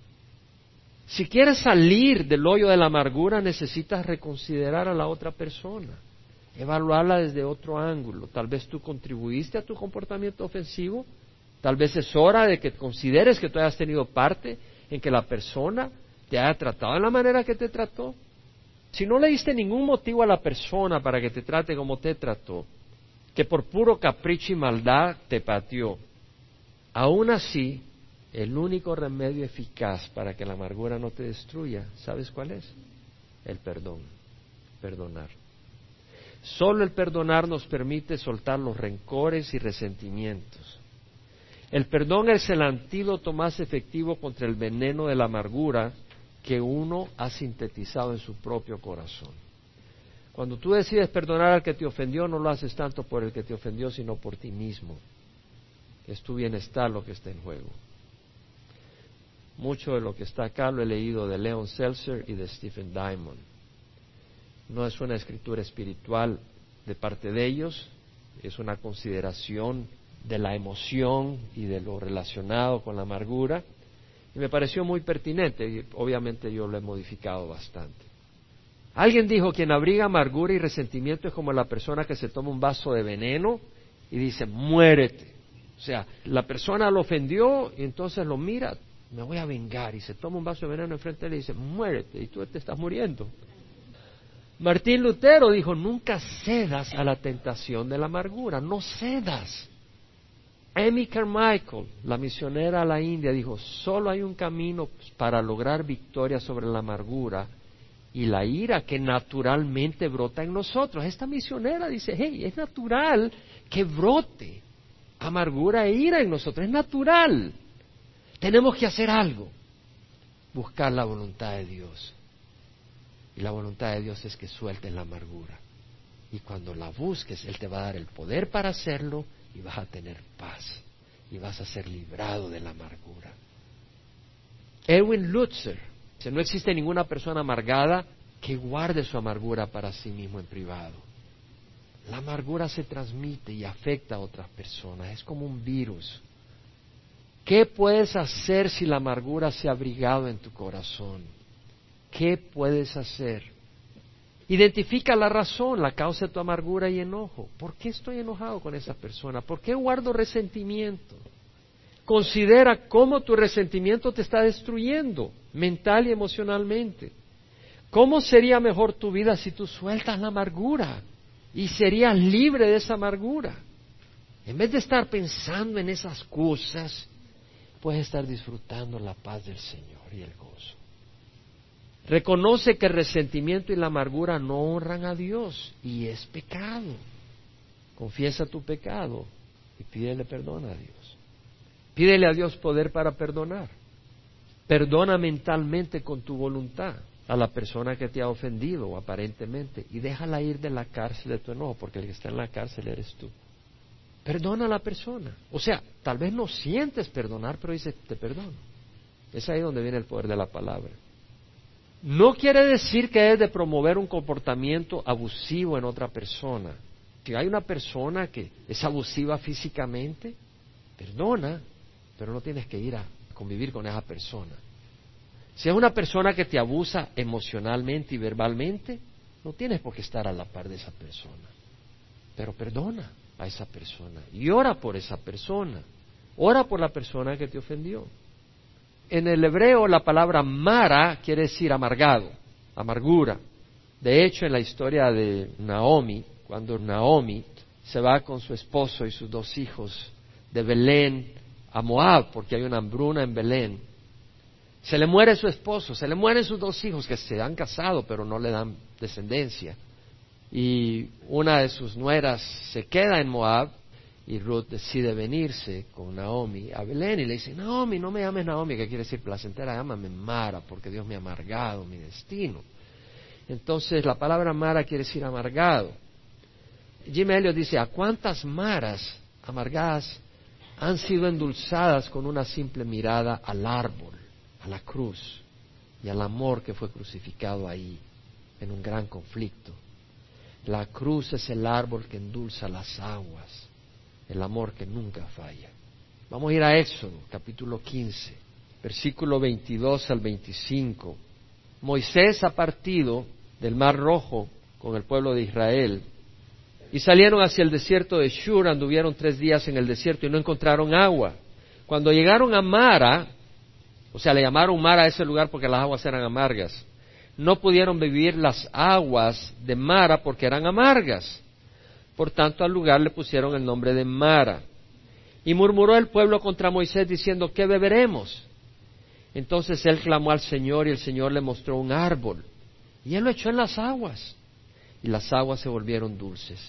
Si quieres salir del hoyo de la amargura, necesitas reconsiderar a la otra persona, evaluarla desde otro ángulo. Tal vez tú contribuiste a tu comportamiento ofensivo, tal vez es hora de que consideres que tú hayas tenido parte en que la persona te haya tratado de la manera que te trató. Si no le diste ningún motivo a la persona para que te trate como te trató, que por puro capricho y maldad te pateó, aún así el único remedio eficaz para que la amargura no te destruya, ¿sabes cuál es? El perdón, perdonar. Solo el perdonar nos permite soltar los rencores y resentimientos. El perdón es el antídoto más efectivo contra el veneno de la amargura que uno ha sintetizado en su propio corazón. Cuando tú decides perdonar al que te ofendió, no lo haces tanto por el que te ofendió, sino por ti mismo. Es tu bienestar lo que está en juego. Mucho de lo que está acá lo he leído de Leon Seltzer y de Stephen Diamond. No es una escritura espiritual de parte de ellos, es una consideración de la emoción y de lo relacionado con la amargura. Y me pareció muy pertinente y obviamente yo lo he modificado bastante. Alguien dijo, quien abriga amargura y resentimiento es como la persona que se toma un vaso de veneno y dice, muérete. O sea, la persona lo ofendió y entonces lo mira, me voy a vengar y se toma un vaso de veneno enfrente de él y dice, muérete y tú te estás muriendo. Martín Lutero dijo, nunca cedas a la tentación de la amargura, no cedas. Amy Carmichael, la misionera a la India, dijo, solo hay un camino para lograr victoria sobre la amargura y la ira que naturalmente brota en nosotros. Esta misionera dice, hey, es natural que brote amargura e ira en nosotros, es natural. Tenemos que hacer algo, buscar la voluntad de Dios. Y la voluntad de Dios es que sueltes la amargura. Y cuando la busques, Él te va a dar el poder para hacerlo y vas a tener paz. Y vas a ser librado de la amargura. Erwin Lutzer, si no existe ninguna persona amargada que guarde su amargura para sí mismo en privado. La amargura se transmite y afecta a otras personas, es como un virus. ¿Qué puedes hacer si la amargura se ha abrigado en tu corazón? ¿Qué puedes hacer? Identifica la razón, la causa de tu amargura y enojo. ¿Por qué estoy enojado con esa persona? ¿Por qué guardo resentimiento? Considera cómo tu resentimiento te está destruyendo mental y emocionalmente. ¿Cómo sería mejor tu vida si tú sueltas la amargura y serías libre de esa amargura? En vez de estar pensando en esas cosas, puedes estar disfrutando la paz del Señor y el gozo. Reconoce que el resentimiento y la amargura no honran a Dios y es pecado. Confiesa tu pecado y pídele perdón a Dios. Pídele a Dios poder para perdonar. Perdona mentalmente con tu voluntad a la persona que te ha ofendido aparentemente y déjala ir de la cárcel de tu enojo porque el que está en la cárcel eres tú. Perdona a la persona. O sea, tal vez no sientes perdonar, pero dice, te perdono. Es ahí donde viene el poder de la palabra. No quiere decir que es de promover un comportamiento abusivo en otra persona. Si hay una persona que es abusiva físicamente, perdona, pero no tienes que ir a convivir con esa persona. Si es una persona que te abusa emocionalmente y verbalmente, no tienes por qué estar a la par de esa persona. Pero perdona a esa persona y ora por esa persona. Ora por la persona que te ofendió. En el hebreo la palabra mara quiere decir amargado, amargura. De hecho, en la historia de Naomi, cuando Naomi se va con su esposo y sus dos hijos de Belén a Moab, porque hay una hambruna en Belén, se le muere su esposo, se le mueren sus dos hijos que se han casado pero no le dan descendencia y una de sus nueras se queda en Moab y Ruth decide venirse con Naomi a Belén y le dice, Naomi, no me llames Naomi, que quiere decir placentera, llámame Mara, porque Dios me ha amargado mi destino. Entonces la palabra Mara quiere decir amargado. Jim Elliot dice, ¿a cuántas maras amargadas han sido endulzadas con una simple mirada al árbol, a la cruz y al amor que fue crucificado ahí en un gran conflicto? La cruz es el árbol que endulza las aguas, el amor que nunca falla. Vamos a ir a Éxodo, capítulo 15, versículo 22 al 25. Moisés ha partido del Mar Rojo con el pueblo de Israel y salieron hacia el desierto de Shur, anduvieron tres días en el desierto y no encontraron agua. Cuando llegaron a Mara, o sea, le llamaron Mara a ese lugar porque las aguas eran amargas, no pudieron vivir las aguas de Mara porque eran amargas. Por tanto, al lugar le pusieron el nombre de Mara. Y murmuró el pueblo contra Moisés diciendo, ¿qué beberemos? Entonces él clamó al Señor y el Señor le mostró un árbol. Y él lo echó en las aguas. Y las aguas se volvieron dulces.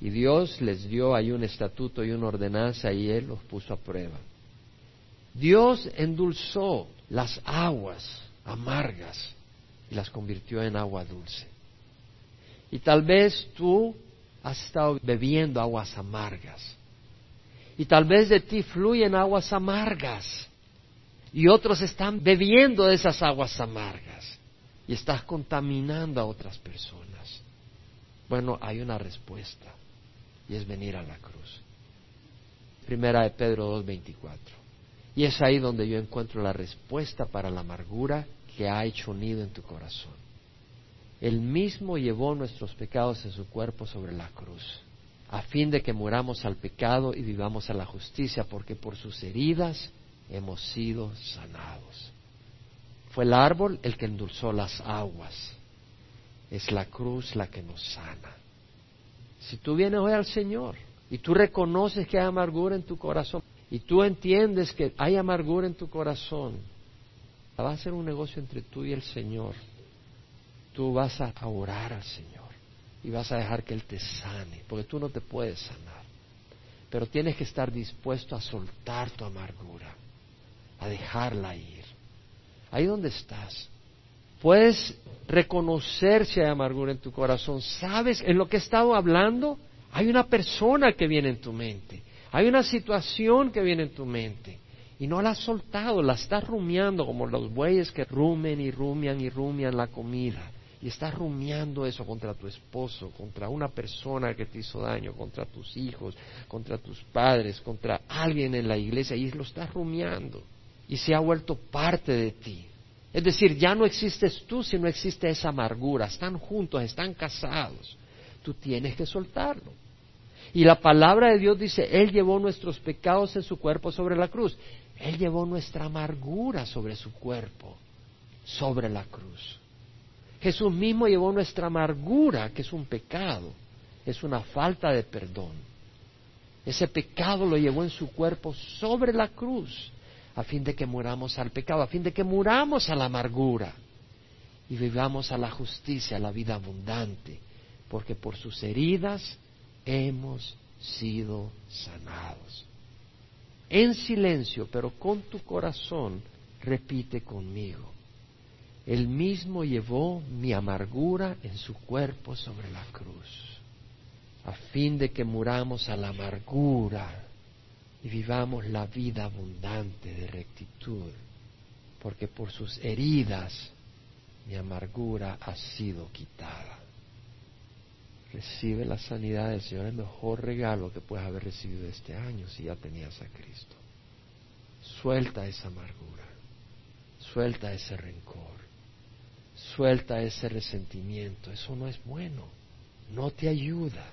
Y Dios les dio ahí un estatuto y una ordenanza y él los puso a prueba. Dios endulzó las aguas amargas y las convirtió en agua dulce. Y tal vez tú has estado bebiendo aguas amargas. Y tal vez de ti fluyen aguas amargas. Y otros están bebiendo de esas aguas amargas. Y estás contaminando a otras personas. Bueno, hay una respuesta. Y es venir a la cruz. Primera de Pedro 2.24. Y es ahí donde yo encuentro la respuesta para la amargura que ha hecho nido en tu corazón. Él mismo llevó nuestros pecados en su cuerpo sobre la cruz, a fin de que muramos al pecado y vivamos a la justicia, porque por sus heridas hemos sido sanados. Fue el árbol el que endulzó las aguas, es la cruz la que nos sana. Si tú vienes hoy al Señor y tú reconoces que hay amargura en tu corazón y tú entiendes que hay amargura en tu corazón, Va a ser un negocio entre tú y el Señor. Tú vas a orar al Señor y vas a dejar que Él te sane, porque tú no te puedes sanar. Pero tienes que estar dispuesto a soltar tu amargura, a dejarla ir. Ahí donde estás. Puedes reconocer si hay amargura en tu corazón. ¿Sabes en lo que he estado hablando? Hay una persona que viene en tu mente. Hay una situación que viene en tu mente y no la has soltado, la estás rumiando como los bueyes que rumen y rumian y rumian la comida. Y estás rumiando eso contra tu esposo, contra una persona que te hizo daño, contra tus hijos, contra tus padres, contra alguien en la iglesia, y lo estás rumiando. Y se ha vuelto parte de ti. Es decir, ya no existes tú, sino existe esa amargura. Están juntos, están casados. Tú tienes que soltarlo. Y la palabra de Dios dice, Él llevó nuestros pecados en su cuerpo sobre la cruz. Él llevó nuestra amargura sobre su cuerpo, sobre la cruz. Jesús mismo llevó nuestra amargura, que es un pecado, es una falta de perdón. Ese pecado lo llevó en su cuerpo sobre la cruz, a fin de que muramos al pecado, a fin de que muramos a la amargura y vivamos a la justicia, a la vida abundante, porque por sus heridas hemos sido sanados en silencio, pero con tu corazón, repite conmigo. Él mismo llevó mi amargura en su cuerpo sobre la cruz, a fin de que muramos a la amargura y vivamos la vida abundante de rectitud, porque por sus heridas mi amargura ha sido quitada. Recibe la sanidad del Señor, el mejor regalo que puedes haber recibido este año si ya tenías a Cristo. Suelta esa amargura, suelta ese rencor, suelta ese resentimiento. Eso no es bueno, no te ayuda.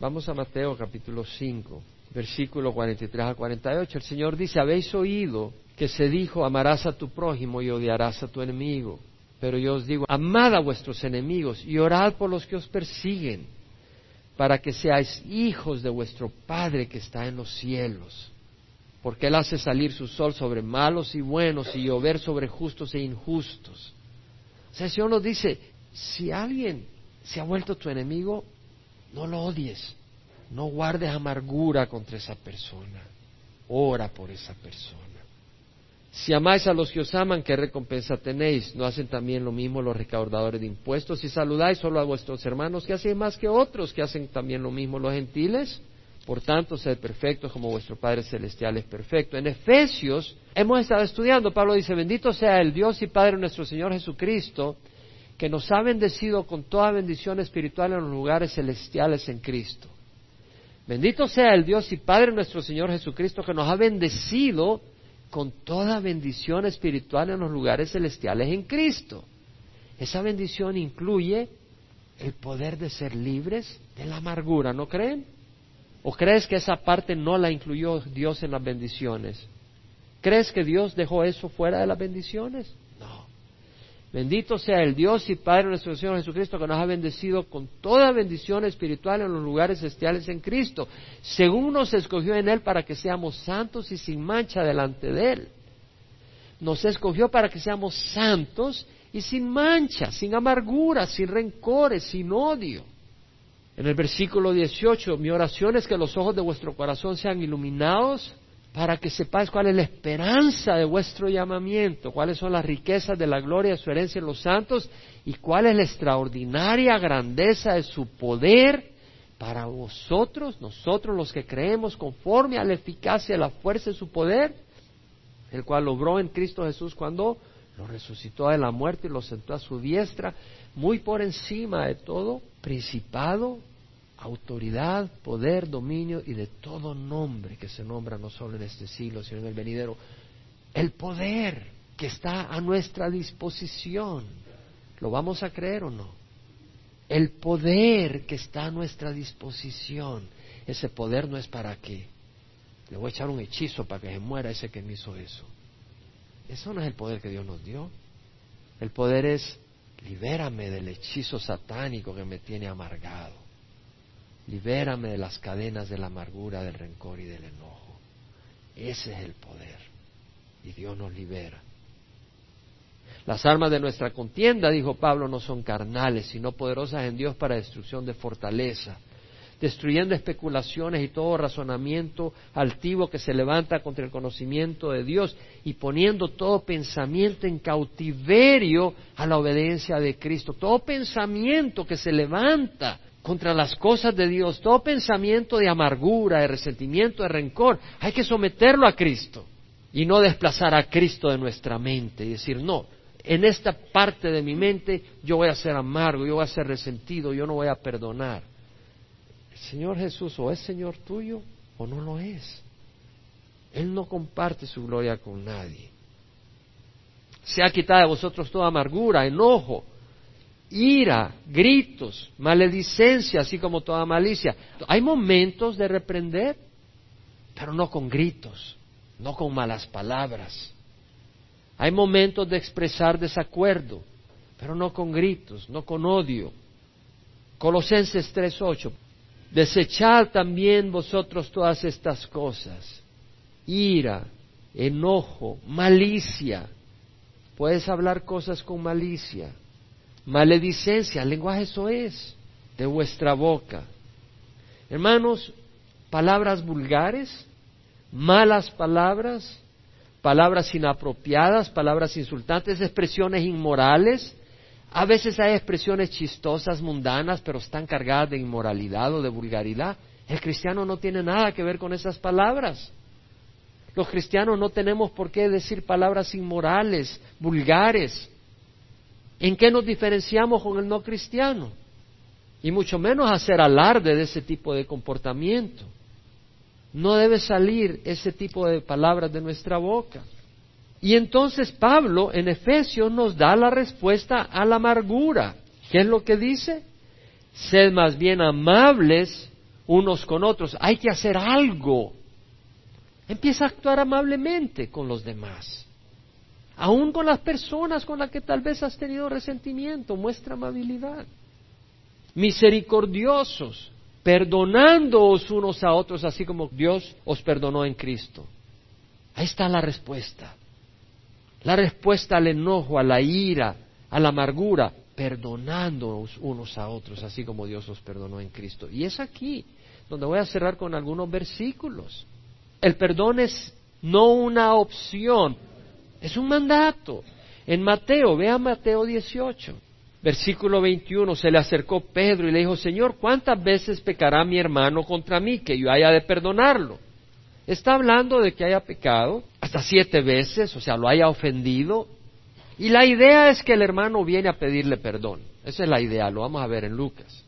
Vamos a Mateo capítulo 5, versículo 43 al 48. El Señor dice, habéis oído que se dijo, amarás a tu prójimo y odiarás a tu enemigo. Pero yo os digo, amad a vuestros enemigos y orad por los que os persiguen, para que seáis hijos de vuestro Padre que está en los cielos. Porque Él hace salir su sol sobre malos y buenos y llover sobre justos e injustos. O sea, nos dice, si alguien se ha vuelto tu enemigo, no lo odies, no guardes amargura contra esa persona, ora por esa persona. Si amáis a los que os aman, ¿qué recompensa tenéis? ¿No hacen también lo mismo los recaudadores de impuestos? Si saludáis solo a vuestros hermanos, ¿qué hacen más que otros? ¿Que hacen también lo mismo los gentiles? Por tanto, sed perfectos como vuestro Padre Celestial es perfecto. En Efesios hemos estado estudiando, Pablo dice, bendito sea el Dios y Padre nuestro Señor Jesucristo, que nos ha bendecido con toda bendición espiritual en los lugares celestiales en Cristo. Bendito sea el Dios y Padre nuestro Señor Jesucristo, que nos ha bendecido con toda bendición espiritual en los lugares celestiales en Cristo. Esa bendición incluye el poder de ser libres de la amargura, ¿no creen? ¿O crees que esa parte no la incluyó Dios en las bendiciones? ¿Crees que Dios dejó eso fuera de las bendiciones? Bendito sea el Dios y Padre nuestro Señor Jesucristo que nos ha bendecido con toda bendición espiritual en los lugares celestiales en Cristo, según nos escogió en Él para que seamos santos y sin mancha delante de Él. Nos escogió para que seamos santos y sin mancha, sin amargura, sin rencores, sin odio. En el versículo 18, mi oración es que los ojos de vuestro corazón sean iluminados para que sepáis cuál es la esperanza de vuestro llamamiento, cuáles son las riquezas de la gloria de su herencia en los santos y cuál es la extraordinaria grandeza de su poder para vosotros, nosotros los que creemos conforme a la eficacia de la fuerza de su poder, el cual logró en Cristo Jesús cuando lo resucitó de la muerte y lo sentó a su diestra, muy por encima de todo principado, autoridad, poder, dominio y de todo nombre que se nombra no solo en este siglo, sino en el venidero. El poder que está a nuestra disposición. ¿Lo vamos a creer o no? El poder que está a nuestra disposición. Ese poder no es para que le voy a echar un hechizo para que se muera ese que me hizo eso. Eso no es el poder que Dios nos dio. El poder es libérame del hechizo satánico que me tiene amargado. Libérame de las cadenas de la amargura, del rencor y del enojo. Ese es el poder. Y Dios nos libera. Las armas de nuestra contienda, dijo Pablo, no son carnales, sino poderosas en Dios para destrucción de fortaleza, destruyendo especulaciones y todo razonamiento altivo que se levanta contra el conocimiento de Dios y poniendo todo pensamiento en cautiverio a la obediencia de Cristo. Todo pensamiento que se levanta contra las cosas de Dios, todo pensamiento de amargura, de resentimiento, de rencor, hay que someterlo a Cristo y no desplazar a Cristo de nuestra mente y decir, no, en esta parte de mi mente yo voy a ser amargo, yo voy a ser resentido, yo no voy a perdonar. El Señor Jesús o es Señor tuyo o no lo es. Él no comparte su gloria con nadie. Se ha quitado de vosotros toda amargura, enojo, ira, gritos, maledicencia, así como toda malicia. Hay momentos de reprender, pero no con gritos, no con malas palabras. Hay momentos de expresar desacuerdo, pero no con gritos, no con odio. Colosenses 3:8. Desechad también vosotros todas estas cosas. Ira, enojo, malicia. Puedes hablar cosas con malicia maledicencia, el lenguaje eso es, de vuestra boca. Hermanos, palabras vulgares, malas palabras, palabras inapropiadas, palabras insultantes, expresiones inmorales. A veces hay expresiones chistosas, mundanas, pero están cargadas de inmoralidad o de vulgaridad. El cristiano no tiene nada que ver con esas palabras. Los cristianos no tenemos por qué decir palabras inmorales, vulgares, ¿En qué nos diferenciamos con el no cristiano? Y mucho menos hacer alarde de ese tipo de comportamiento. No debe salir ese tipo de palabras de nuestra boca. Y entonces Pablo en Efesios nos da la respuesta a la amargura. ¿Qué es lo que dice? Sed más bien amables unos con otros. Hay que hacer algo. Empieza a actuar amablemente con los demás. Aún con las personas con las que tal vez has tenido resentimiento, muestra amabilidad. Misericordiosos, perdonándoos unos a otros, así como Dios os perdonó en Cristo. Ahí está la respuesta. La respuesta al enojo, a la ira, a la amargura, perdonándoos unos a otros, así como Dios os perdonó en Cristo. Y es aquí donde voy a cerrar con algunos versículos. El perdón es no una opción, Es un mandato. En Mateo, vea Mateo 18, versículo 21, se le acercó Pedro y le dijo, Señor, ¿cuántas veces pecará mi hermano contra mí que yo haya de perdonarlo? Está hablando de que haya pecado hasta siete veces, o sea, lo haya ofendido. Y la idea es que el hermano viene a pedirle perdón. Esa es la idea, lo vamos a ver en Lucas.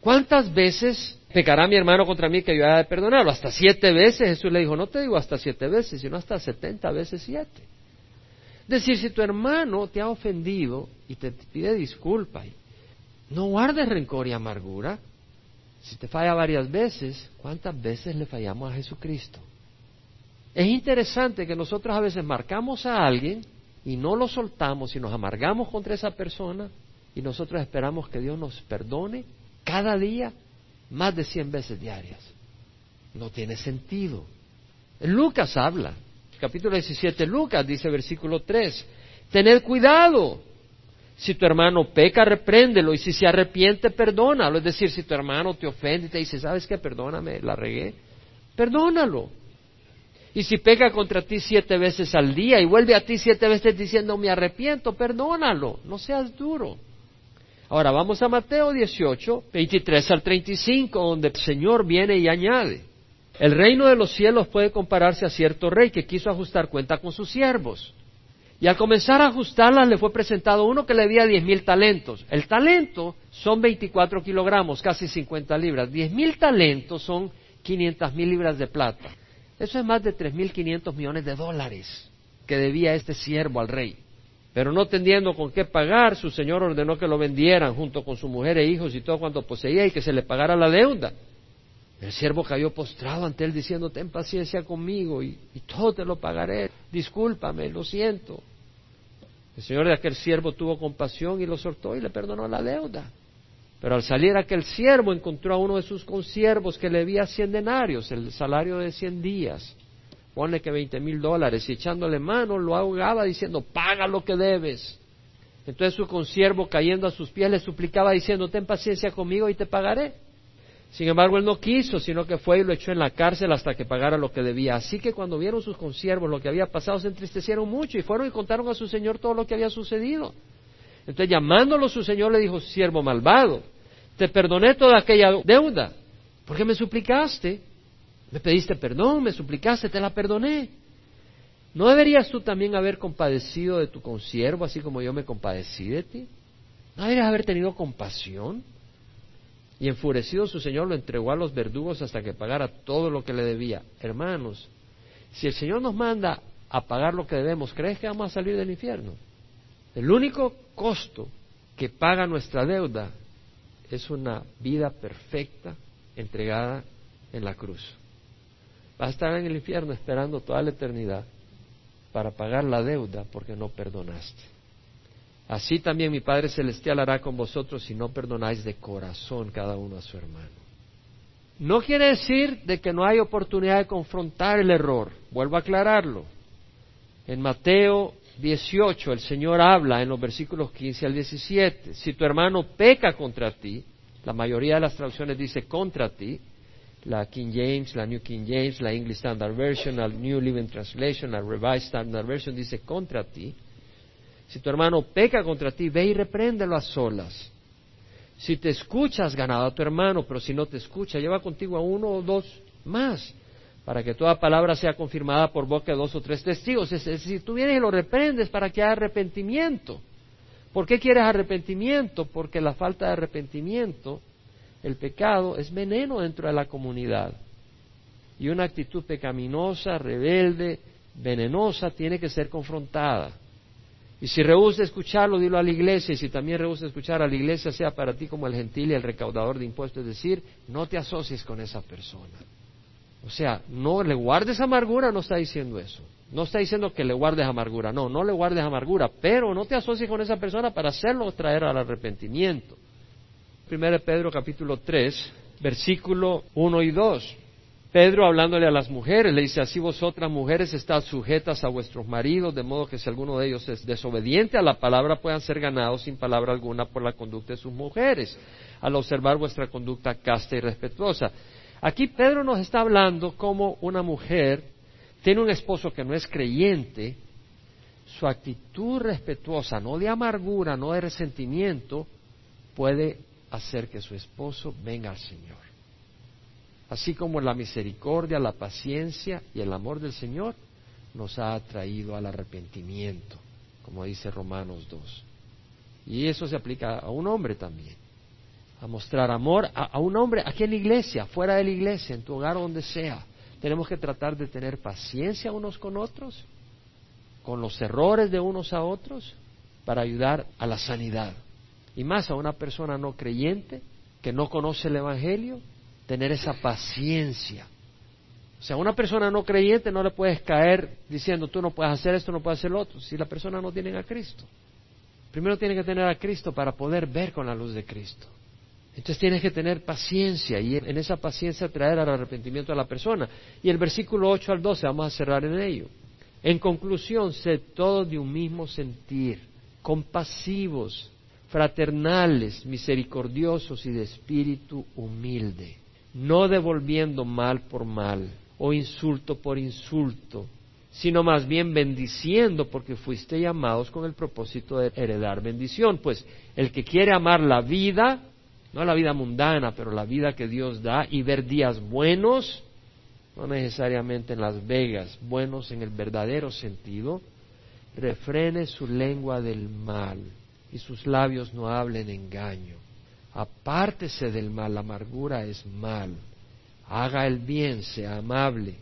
¿Cuántas veces pecará mi hermano contra mí que yo haya de perdonarlo? Hasta siete veces. Jesús le dijo, no te digo hasta siete veces, sino hasta setenta veces siete. Decir, si tu hermano te ha ofendido y te pide disculpa, no guardes rencor y amargura. Si te falla varias veces, ¿cuántas veces le fallamos a Jesucristo? Es interesante que nosotros a veces marcamos a alguien y no lo soltamos y nos amargamos contra esa persona y nosotros esperamos que Dios nos perdone cada día más de cien veces diarias. No tiene sentido. Lucas habla, capítulo 17, Lucas dice versículo 3, tened cuidado. Si tu hermano peca, repréndelo y si se arrepiente, perdónalo. Es decir, si tu hermano te ofende y te dice, ¿sabes qué? Perdóname, la regué. Perdónalo. Y si peca contra ti siete veces al día y vuelve a ti siete veces diciendo me arrepiento, perdónalo, no seas duro. Ahora vamos a Mateo 18, 23 al 35, donde el Señor viene y añade, el reino de los cielos puede compararse a cierto rey que quiso ajustar cuenta con sus siervos. Y al comenzar a ajustarlas le fue presentado uno que le debía diez mil talentos. El talento son 24 kilogramos, casi 50 libras. Diez mil talentos son 500 mil libras de plata. Eso es más de 3.500 millones de dólares que debía este siervo al rey. Pero no teniendo con qué pagar, su señor ordenó que lo vendieran junto con su mujer e hijos y todo cuanto poseía y que se le pagara la deuda. El siervo cayó postrado ante él diciendo, ten paciencia conmigo y, todo te lo pagaré. Discúlpame, lo siento. El señor de aquel siervo tuvo compasión y lo soltó y le perdonó la deuda. Pero al salir aquel siervo encontró a uno de sus consiervos que le debía cien denarios, el salario de cien días. Pone que veinte mil dólares y echándole mano lo ahogaba diciendo, paga lo que debes. Entonces su consiervo cayendo a sus pies le suplicaba diciendo, ten paciencia conmigo y te pagaré. Sin embargo, él no quiso, sino que fue y lo echó en la cárcel hasta que pagara lo que debía. Así que cuando vieron sus consiervos lo que había pasado, se entristecieron mucho y fueron y contaron a su señor todo lo que había sucedido. Entonces, llamándolo su señor, le dijo, siervo malvado, te perdoné toda aquella deuda. ¿Por qué me suplicaste? Me pediste perdón, me suplicaste, te la perdoné. ¿No deberías tú también haber compadecido de tu consiervo, así como yo me compadecí de ti? ¿No deberías haber tenido compasión? Y enfurecido su Señor lo entregó a los verdugos hasta que pagara todo lo que le debía. Hermanos, si el Señor nos manda a pagar lo que debemos, ¿crees que vamos a salir del infierno? El único costo que paga nuestra deuda es una vida perfecta entregada en la cruz. Vas a estar en el infierno esperando toda la eternidad para pagar la deuda porque no perdonaste. Así también mi Padre Celestial hará con vosotros si no perdonáis de corazón cada uno a su hermano. No quiere decir de que no hay oportunidad de confrontar el error. Vuelvo a aclararlo. En Mateo 18 el Señor habla en los versículos 15 al 17, si tu hermano peca contra ti, la mayoría de las traducciones dice contra ti, la King James, la New King James, la English Standard Version, la New Living Translation, la Revised Standard Version dice contra ti. Si tu hermano peca contra ti, ve y repréndelo a solas. Si te escuchas, ganado a tu hermano, pero si no te escucha, lleva contigo a uno o dos más para que toda palabra sea confirmada por boca de dos o tres testigos. Es decir, tú vienes y lo reprendes para que haya arrepentimiento. ¿Por qué quieres arrepentimiento? Porque la falta de arrepentimiento, el pecado, es veneno dentro de la comunidad. Y una actitud pecaminosa, rebelde, venenosa, tiene que ser confrontada. Y si rehúsa escucharlo, dilo a la iglesia. Y si también rehúsa escuchar a la iglesia, sea para ti como el gentil y el recaudador de impuestos. Es decir, no te asocies con esa persona. O sea, no le guardes amargura, no está diciendo eso. No está diciendo que le guardes amargura, no, no le guardes amargura, pero no te asocies con esa persona para hacerlo traer al arrepentimiento. Primero Pedro capítulo 3, versículo 1 y 2. Pedro hablándole a las mujeres le dice, así vosotras mujeres estad sujetas a vuestros maridos, de modo que si alguno de ellos es desobediente a la palabra puedan ser ganados sin palabra alguna por la conducta de sus mujeres, al observar vuestra conducta casta y respetuosa. Aquí Pedro nos está hablando como una mujer tiene un esposo que no es creyente, su actitud respetuosa, no de amargura, no de resentimiento, puede hacer que su esposo venga al Señor. Así como la misericordia, la paciencia y el amor del Señor nos ha traído al arrepentimiento, como dice Romanos 2. Y eso se aplica a un hombre también. A mostrar amor a, a un hombre aquí en la iglesia, fuera de la iglesia, en tu hogar donde sea. Tenemos que tratar de tener paciencia unos con otros, con los errores de unos a otros, para ayudar a la sanidad. Y más a una persona no creyente que no conoce el Evangelio, tener esa paciencia. O sea, una persona no creyente no le puedes caer diciendo tú no puedes hacer esto, no puedes hacer lo otro, si la persona no tiene a Cristo. Primero tiene que tener a Cristo para poder ver con la luz de Cristo. Entonces tienes que tener paciencia y en esa paciencia traer al arrepentimiento a la persona. Y el versículo 8 al 12, vamos a cerrar en ello. En conclusión, sed todos de un mismo sentir, compasivos, fraternales, misericordiosos y de espíritu humilde, no devolviendo mal por mal o insulto por insulto, sino más bien bendiciendo porque fuiste llamados con el propósito de heredar bendición. Pues el que quiere amar la vida, no la vida mundana, pero la vida que Dios da y ver días buenos, no necesariamente en Las Vegas, buenos en el verdadero sentido, refrene su lengua del mal y sus labios no hablen engaño. Apártese del mal, la amargura es mal. Haga el bien, sea amable.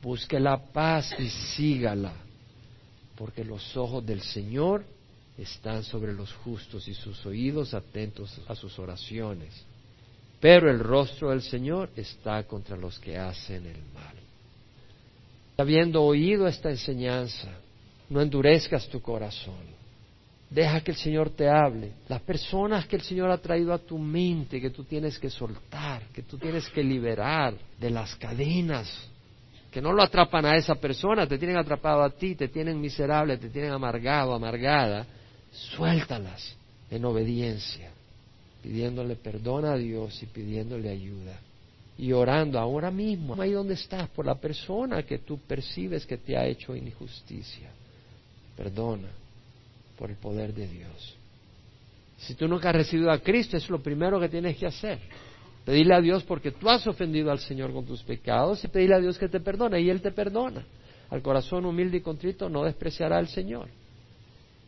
Busque la paz y sígala, porque los ojos del Señor están sobre los justos y sus oídos atentos a sus oraciones. Pero el rostro del Señor está contra los que hacen el mal. Habiendo oído esta enseñanza, no endurezcas tu corazón Deja que el Señor te hable. Las personas que el Señor ha traído a tu mente, que tú tienes que soltar, que tú tienes que liberar de las cadenas, que no lo atrapan a esa persona, te tienen atrapado a ti, te tienen miserable, te tienen amargado, amargada, suéltalas en obediencia, pidiéndole perdón a Dios y pidiéndole ayuda. Y orando ahora mismo, ahí donde estás, por la persona que tú percibes que te ha hecho injusticia. Perdona por el poder de Dios. Si tú nunca has recibido a Cristo, es lo primero que tienes que hacer. Pedirle a Dios porque tú has ofendido al Señor con tus pecados y pedirle a Dios que te perdone y Él te perdona. Al corazón humilde y contrito no despreciará al Señor.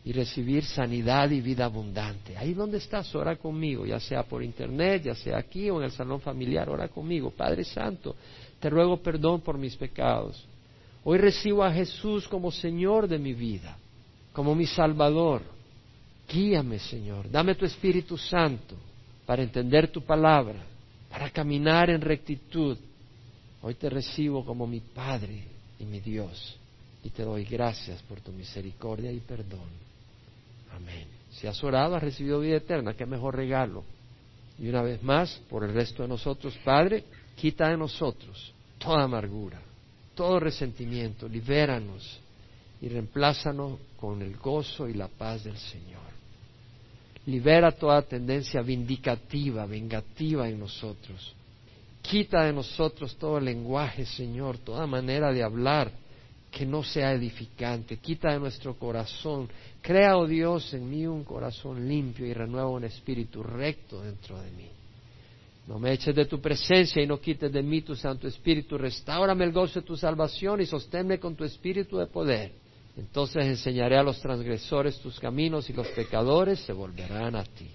Y recibir sanidad y vida abundante. Ahí donde estás, ora conmigo, ya sea por internet, ya sea aquí o en el salón familiar, ora conmigo. Padre Santo, te ruego perdón por mis pecados. Hoy recibo a Jesús como Señor de mi vida como mi Salvador. Guíame, Señor. Dame tu Espíritu Santo para entender tu palabra, para caminar en rectitud. Hoy te recibo como mi Padre y mi Dios y te doy gracias por tu misericordia y perdón. Amén. Si has orado, has recibido vida eterna, qué mejor regalo. Y una vez más, por el resto de nosotros, Padre, quita de nosotros toda amargura, todo resentimiento, libéranos y reemplázanos con el gozo y la paz del Señor. Libera toda tendencia vindicativa, vengativa en nosotros. Quita de nosotros todo lenguaje, Señor, toda manera de hablar que no sea edificante. Quita de nuestro corazón. Crea, oh Dios, en mí un corazón limpio y renueva un espíritu recto dentro de mí. No me eches de tu presencia y no quites de mí tu Santo Espíritu. Restáurame el gozo de tu salvación y sosténme con tu espíritu de poder entonces enseñaré a los transgresores tus caminos y los pecadores se volverán a ti.